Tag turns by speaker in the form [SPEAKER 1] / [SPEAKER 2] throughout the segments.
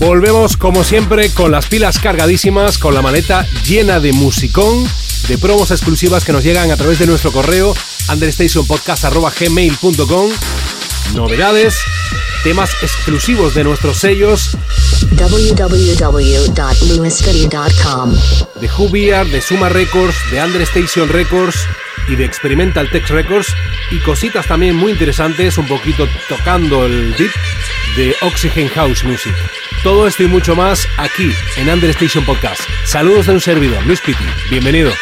[SPEAKER 1] Volvemos como siempre con las pilas cargadísimas, con la maleta llena de musicón, de promos exclusivas que nos llegan a través de nuestro correo understationpodcast.gmail.com Novedades, temas exclusivos de nuestros sellos
[SPEAKER 2] www.lewisfitty.com.
[SPEAKER 1] de Beer, de Suma Records, de Understation Records y de Experimental Text Records y cositas también muy interesantes, un poquito tocando el beat de Oxygen House Music. Todo esto y mucho más aquí en Understation Podcast. Saludos de un servidor, Luis Pitti. Bienvenido.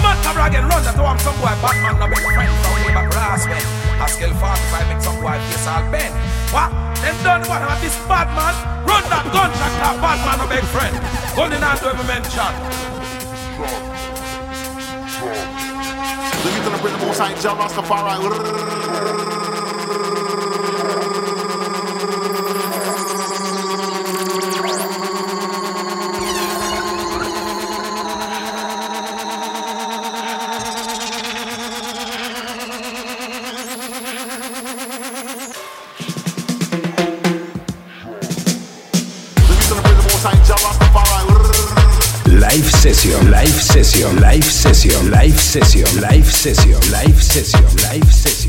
[SPEAKER 3] Come on, camera
[SPEAKER 4] again, run That's why I'm Some
[SPEAKER 5] boy, Batman, no big friend from way back last when. I skill
[SPEAKER 3] 45,
[SPEAKER 6] make some boy
[SPEAKER 7] face all bend. What? Then done what? about this Batman? Run
[SPEAKER 8] that gun, track that bad man, no big friend. Gun in hand to every man, chat. Look at the
[SPEAKER 2] prison, most
[SPEAKER 8] I
[SPEAKER 9] ain't Rastafari. Live Session, Live Session, Live Session, Live Session, Live Session, Live Session.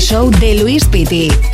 [SPEAKER 9] Show de Luis Piti.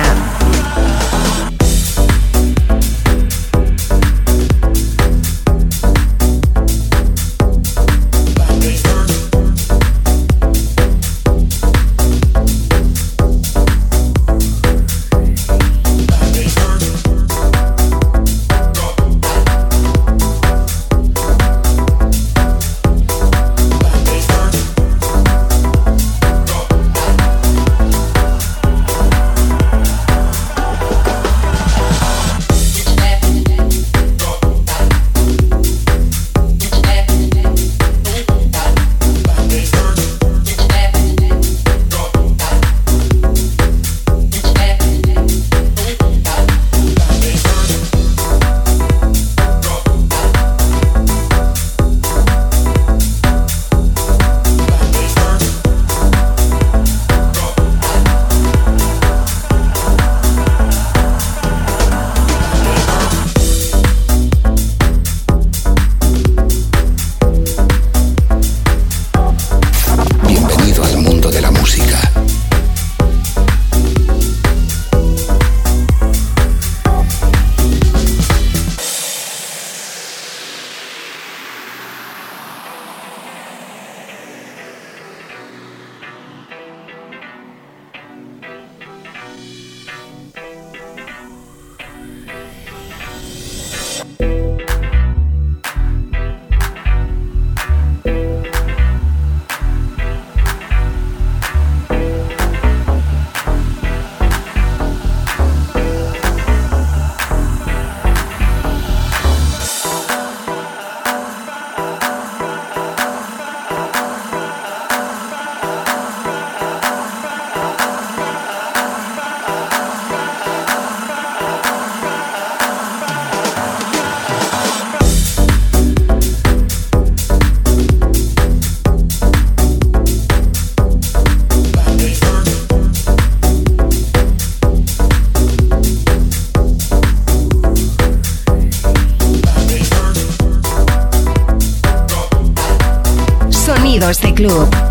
[SPEAKER 9] Bienvenido este club.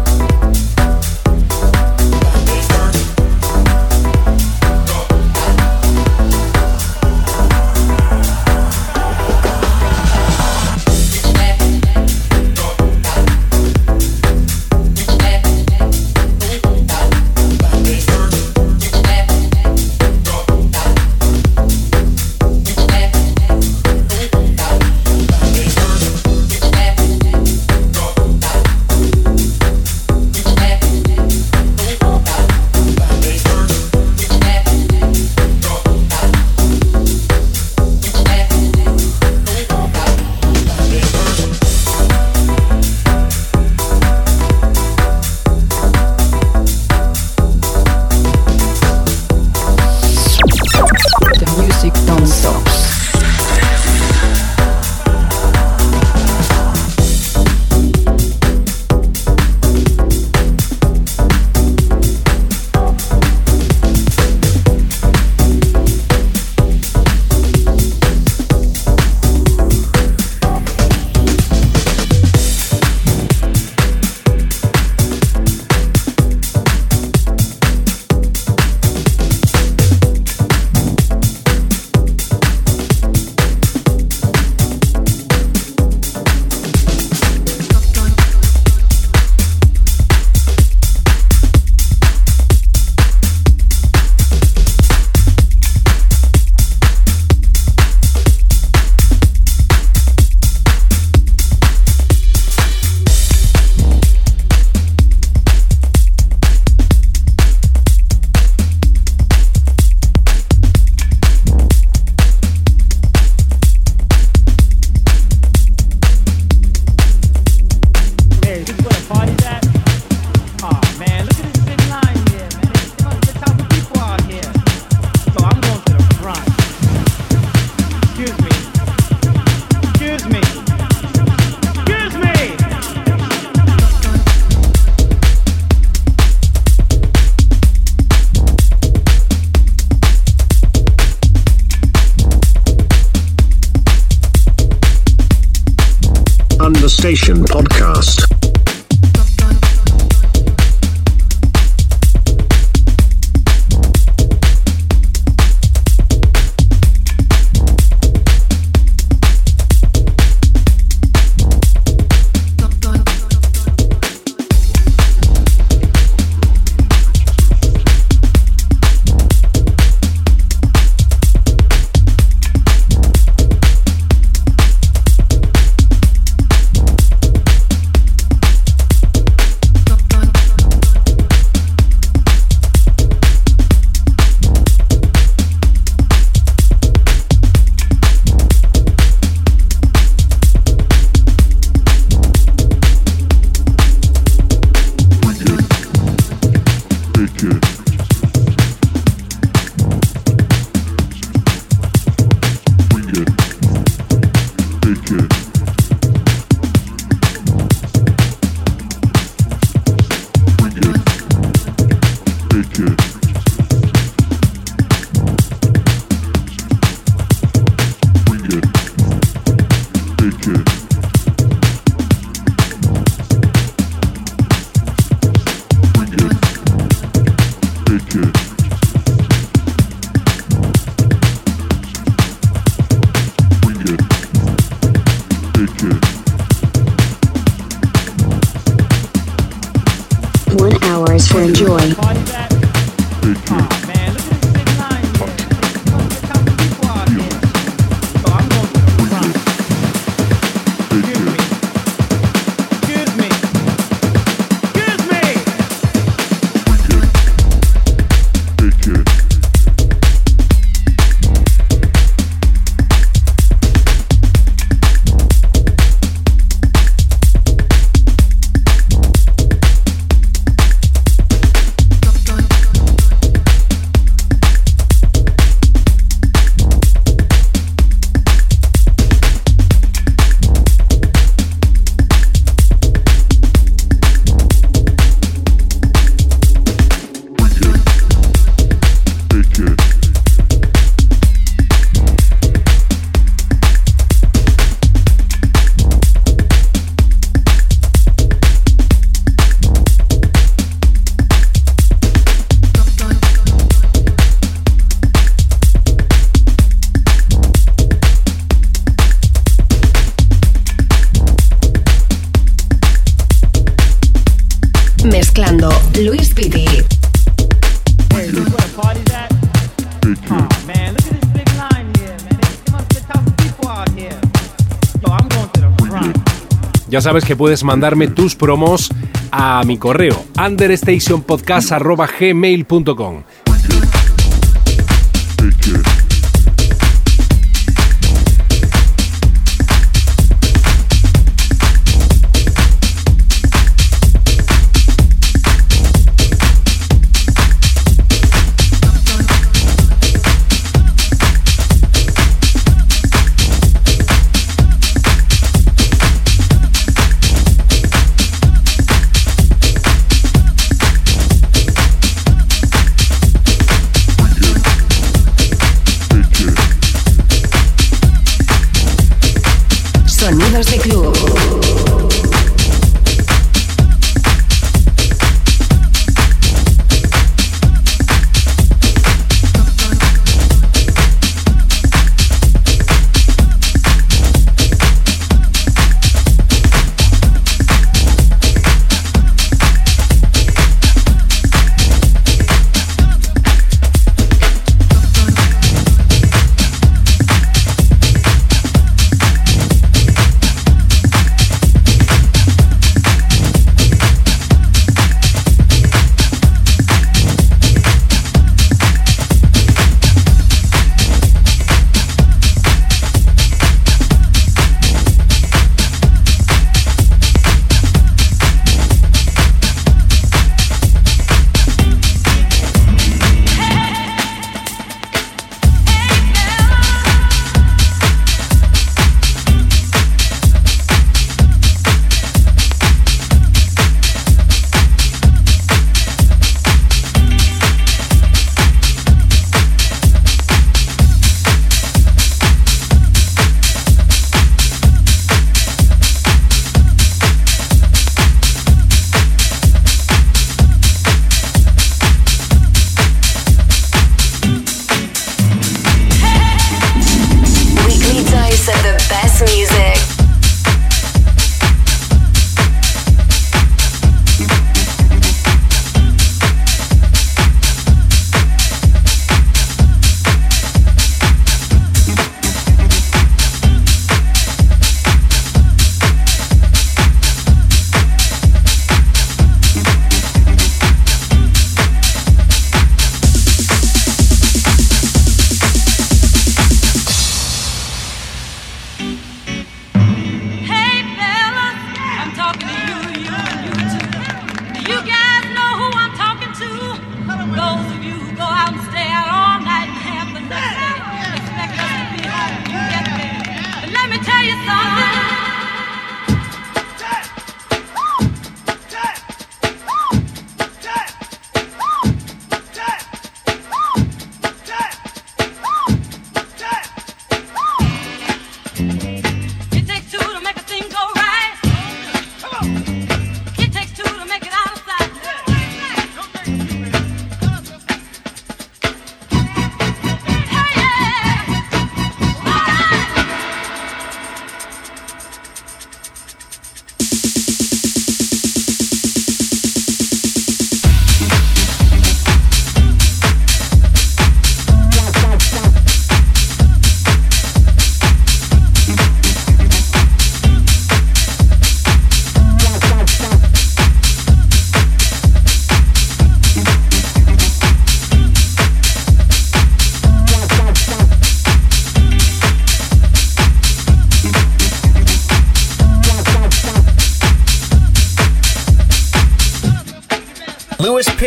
[SPEAKER 9] Sabes que puedes
[SPEAKER 10] mandarme tus promos a mi correo understationpodcast.gmail.com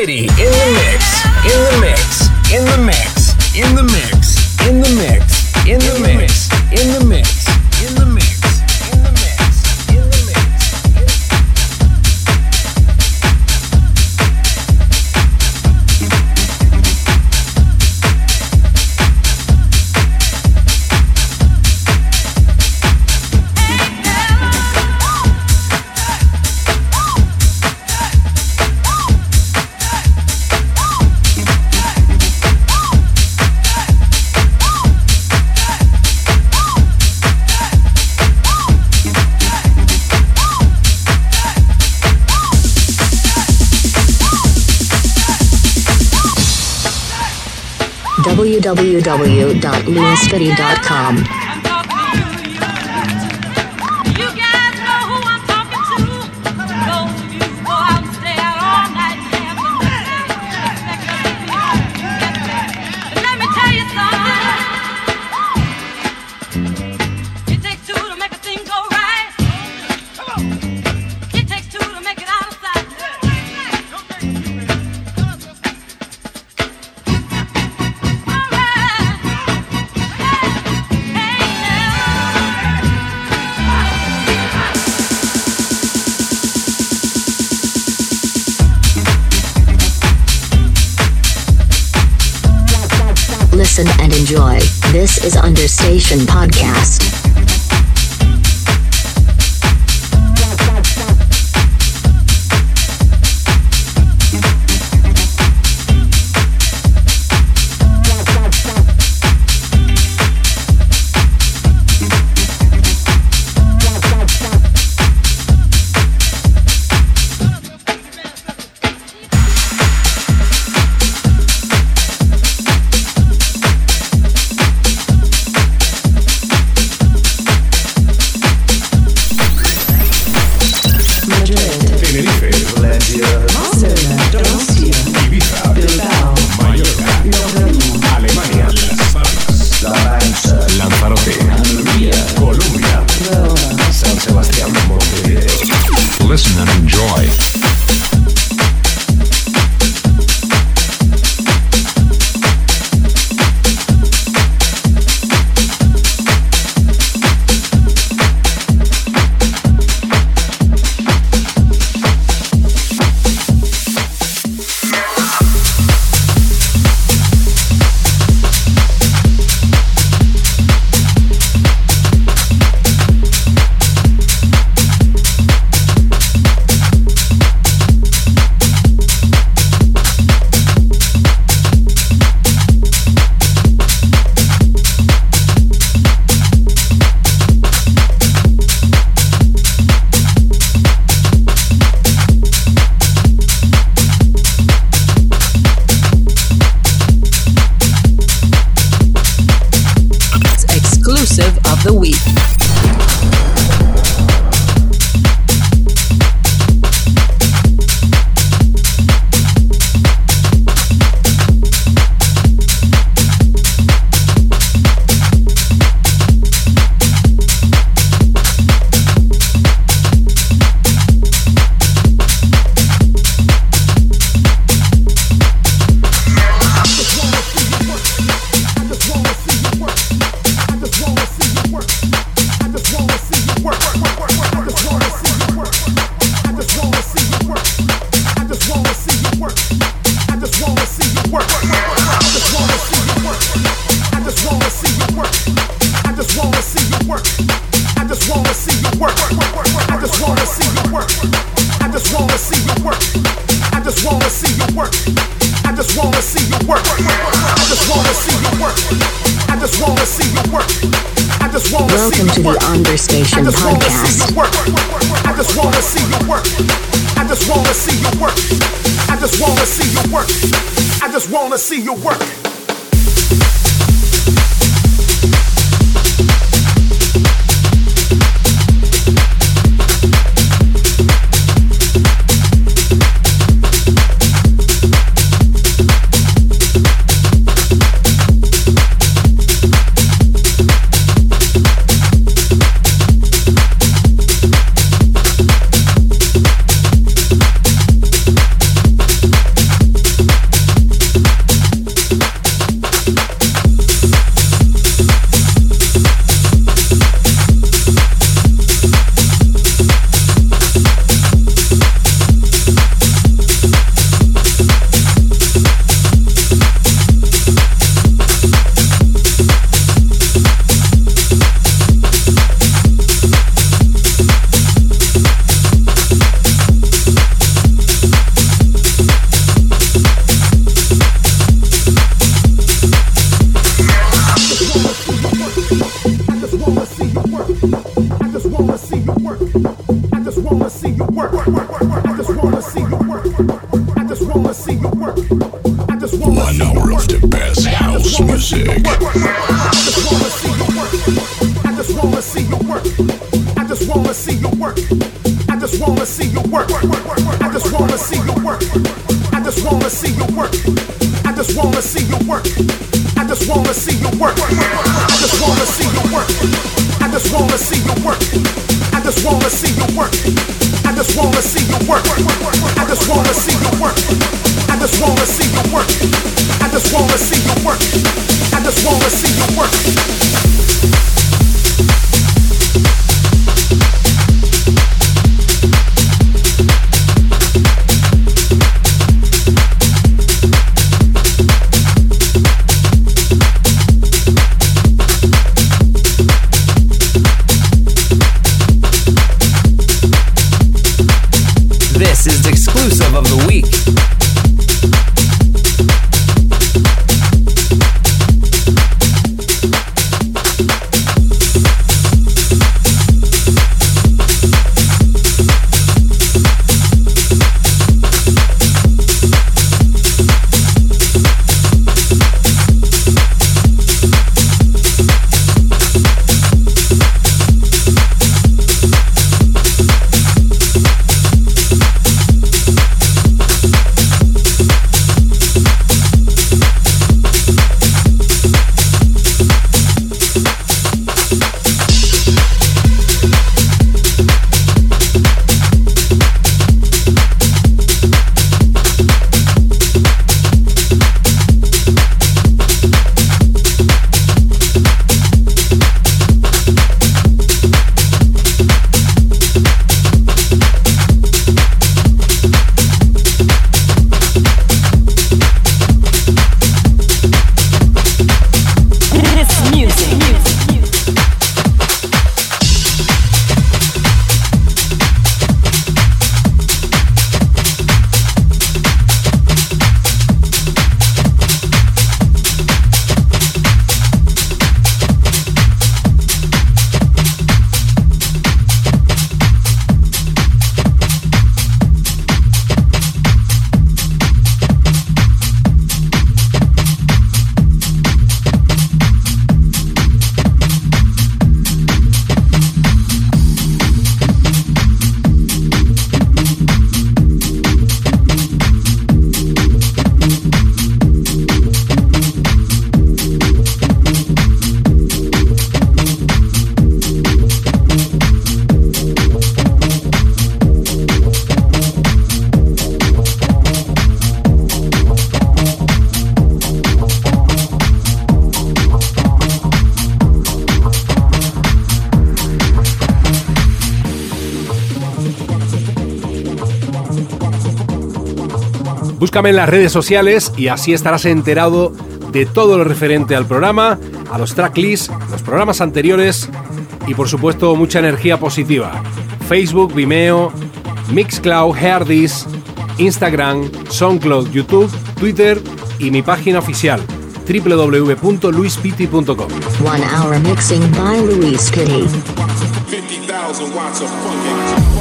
[SPEAKER 3] City. www.lewisfitty.com.
[SPEAKER 1] Búscame en las redes sociales y así estarás enterado de todo lo referente al programa, a los tracklists, los programas anteriores y por supuesto mucha energía positiva. Facebook, Vimeo, Mixcloud, Herdis, Instagram, SoundCloud, YouTube, Twitter y mi página oficial www.luispiti.com.
[SPEAKER 2] One hour mixing by Luis Pitti.
[SPEAKER 9] 50,000 watts of funky.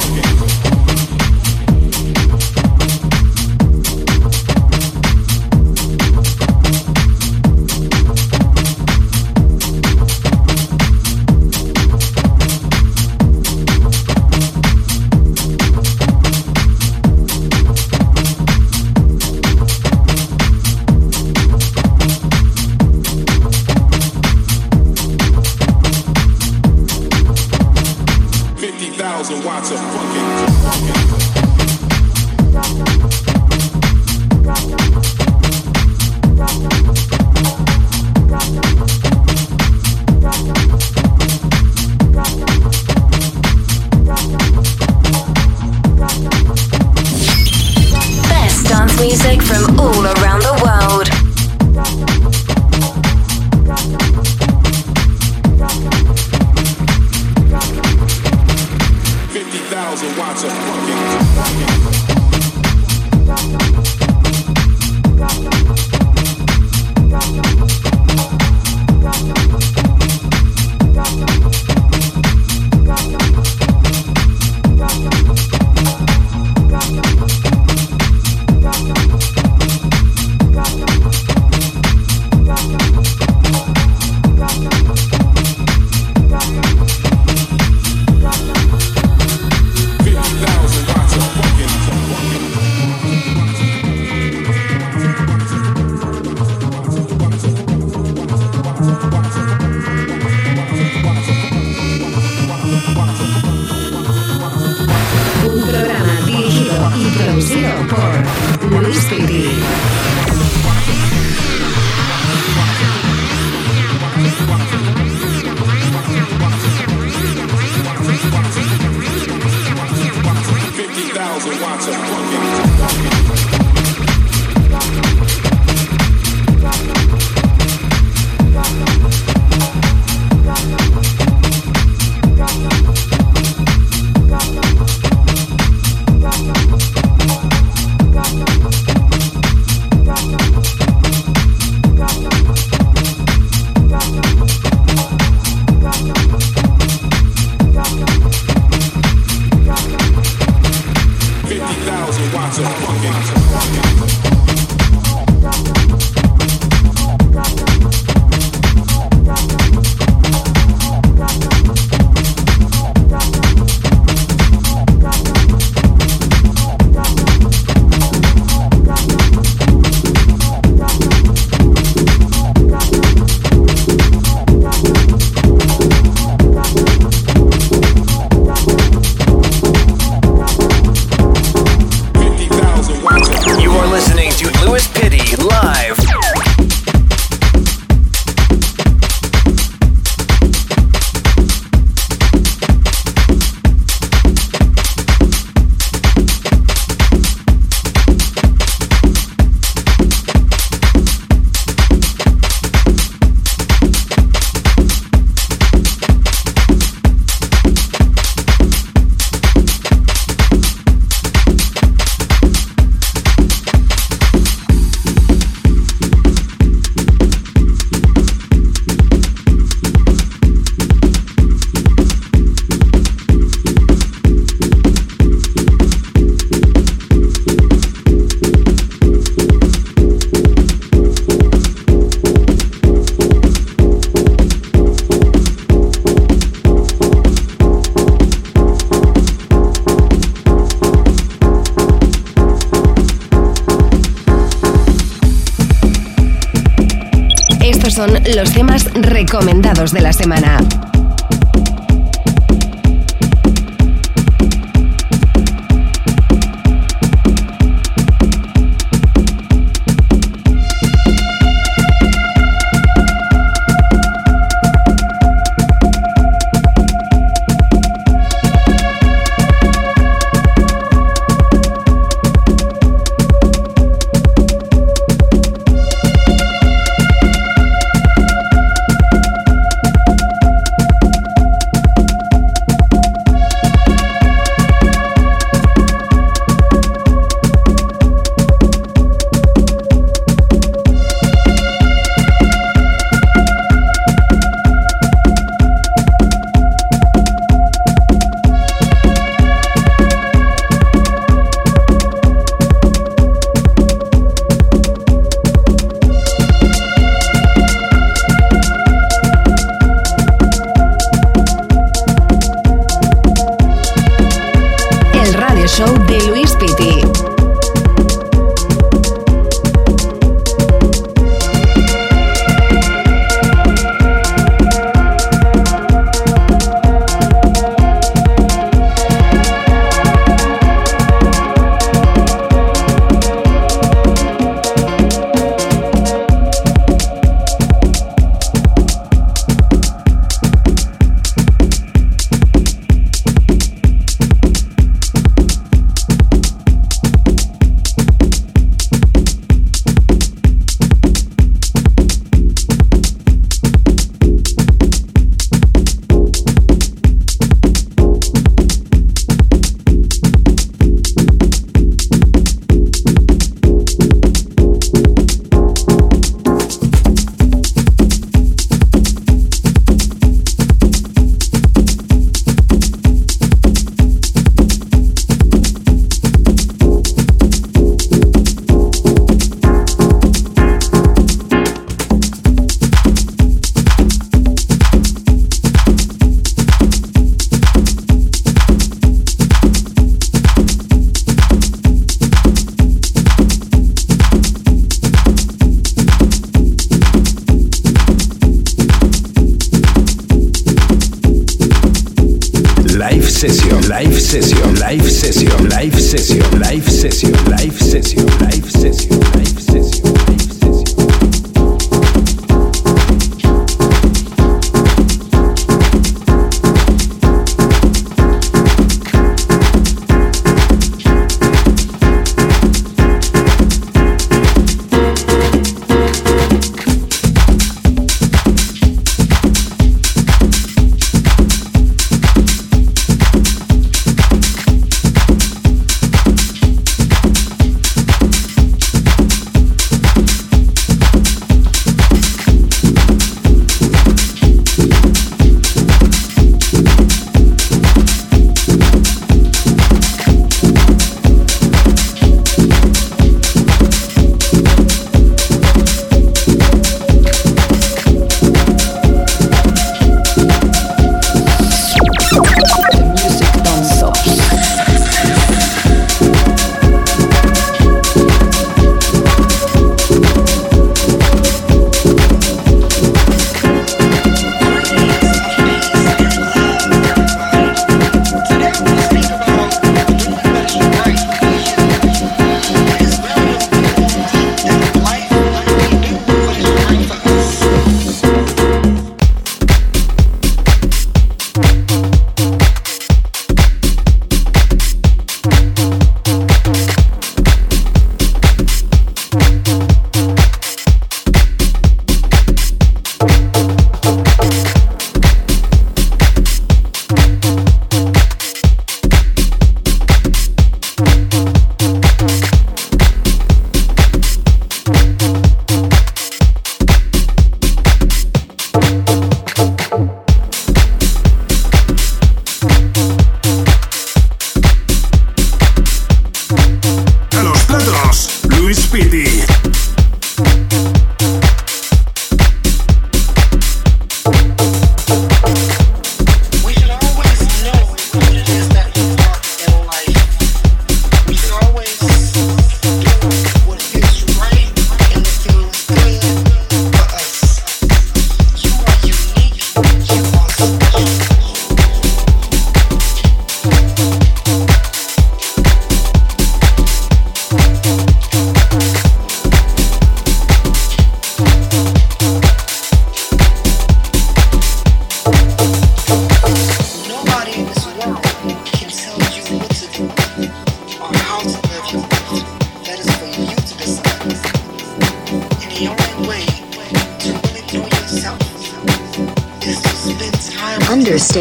[SPEAKER 5] Recomendados de la semana.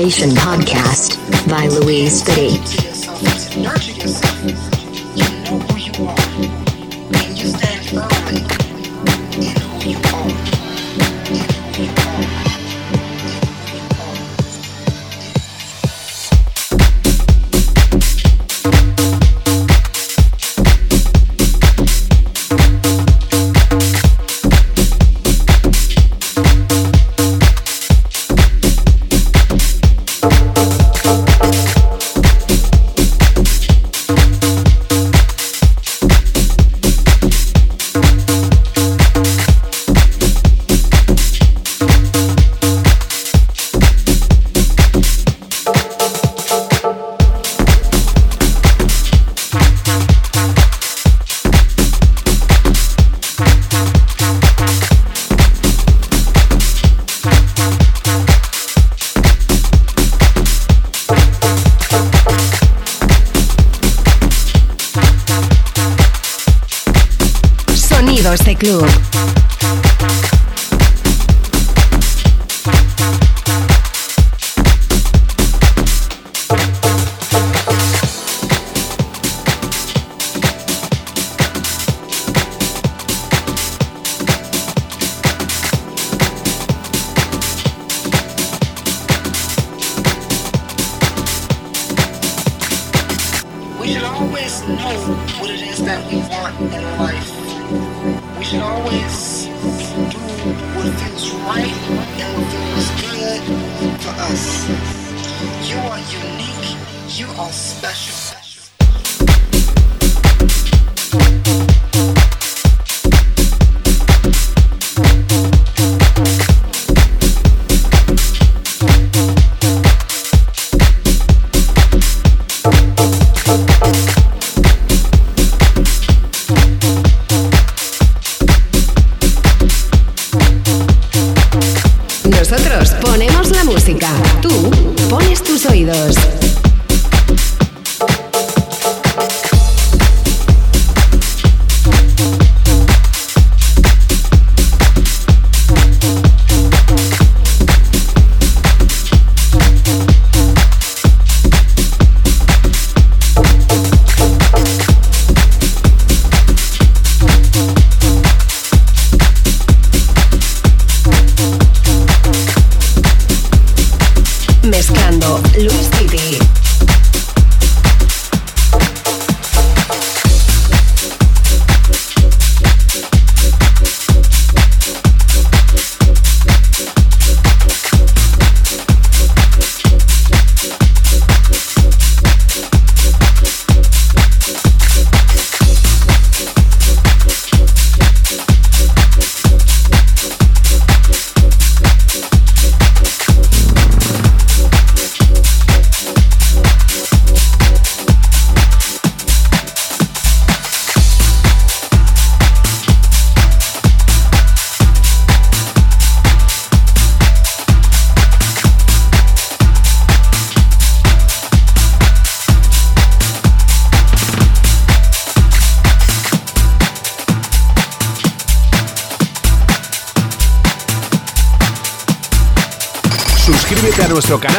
[SPEAKER 5] station.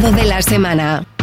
[SPEAKER 5] De la semana.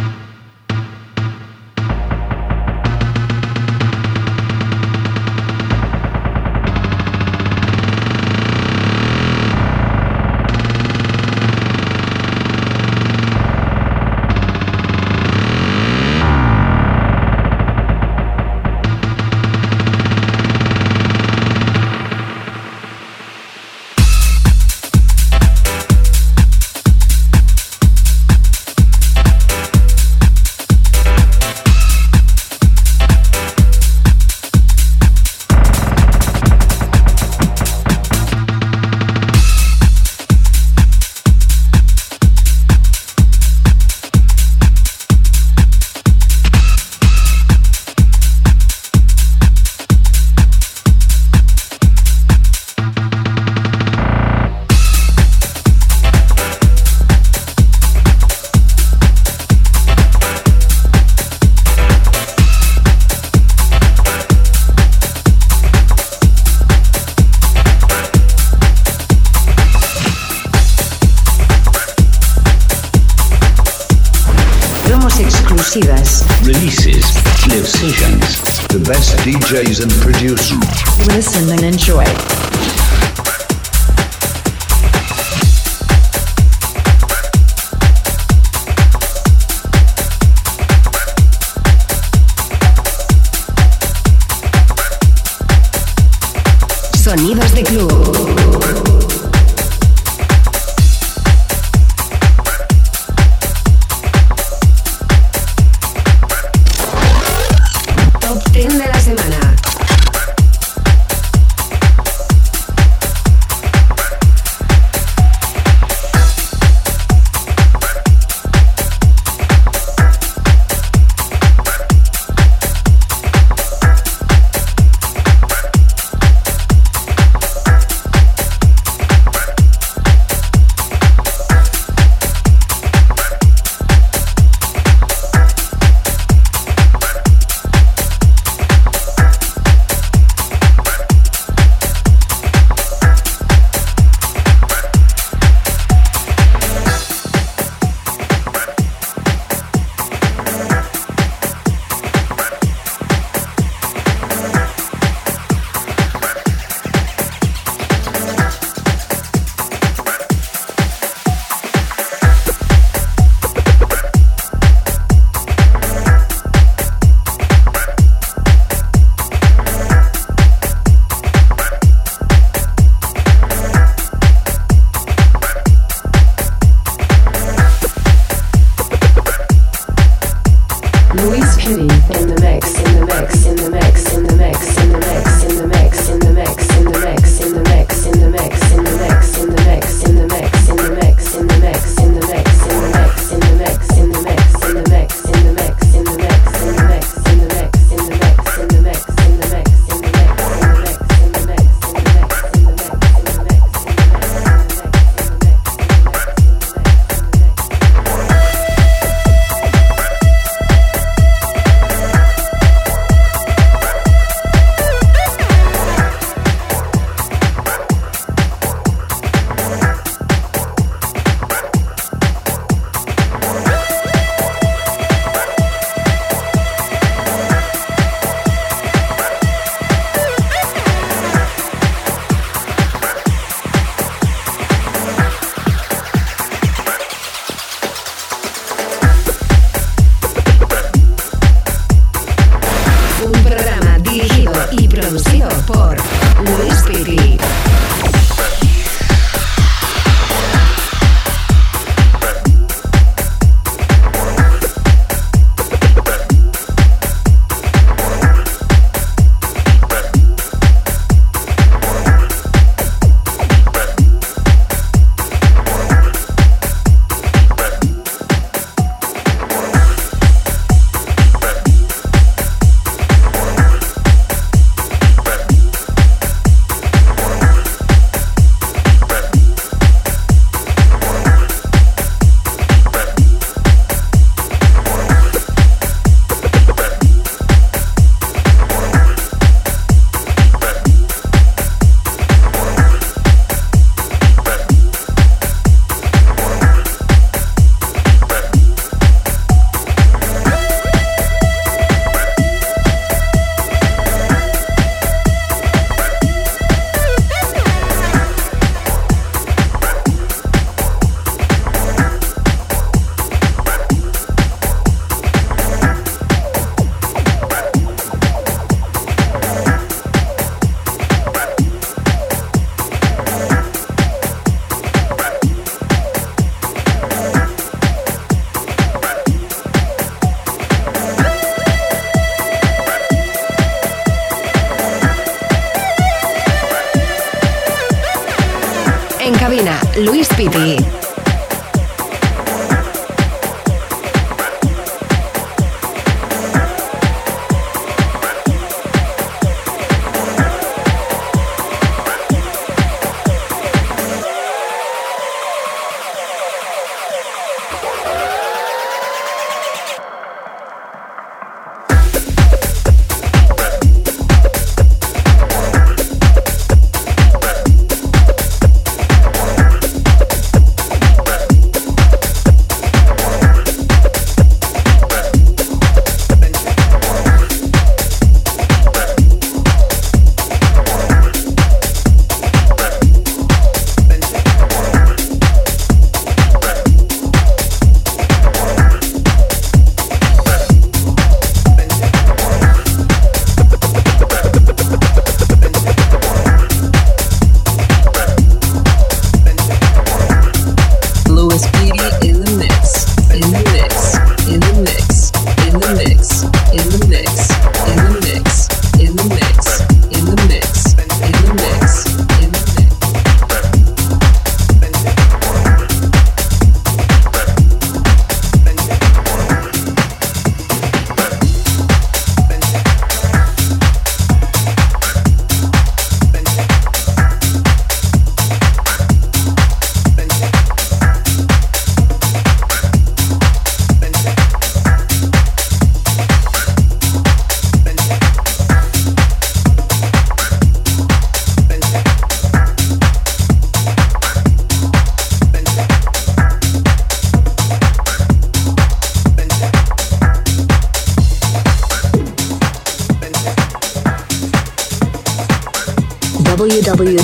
[SPEAKER 11] Sonidos de club.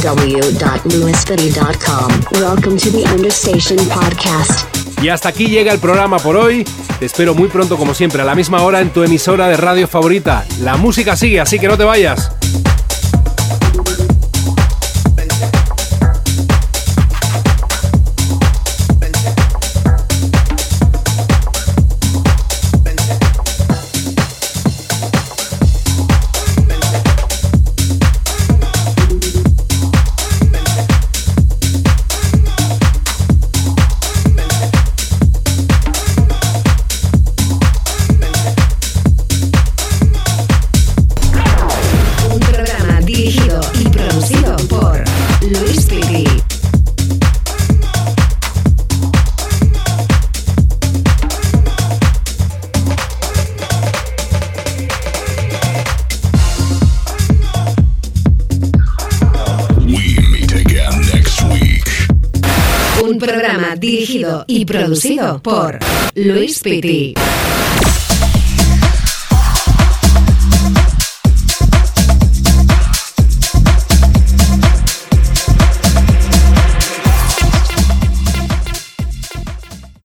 [SPEAKER 2] www.lewisfitty.com. Welcome to the Understation Podcast.
[SPEAKER 1] Y hasta aquí llega el programa por hoy. Te espero muy pronto, como siempre, a la misma hora en tu emisora de radio favorita. La música sigue, así que no te vayas.
[SPEAKER 5] Y producido por Luis Pitti.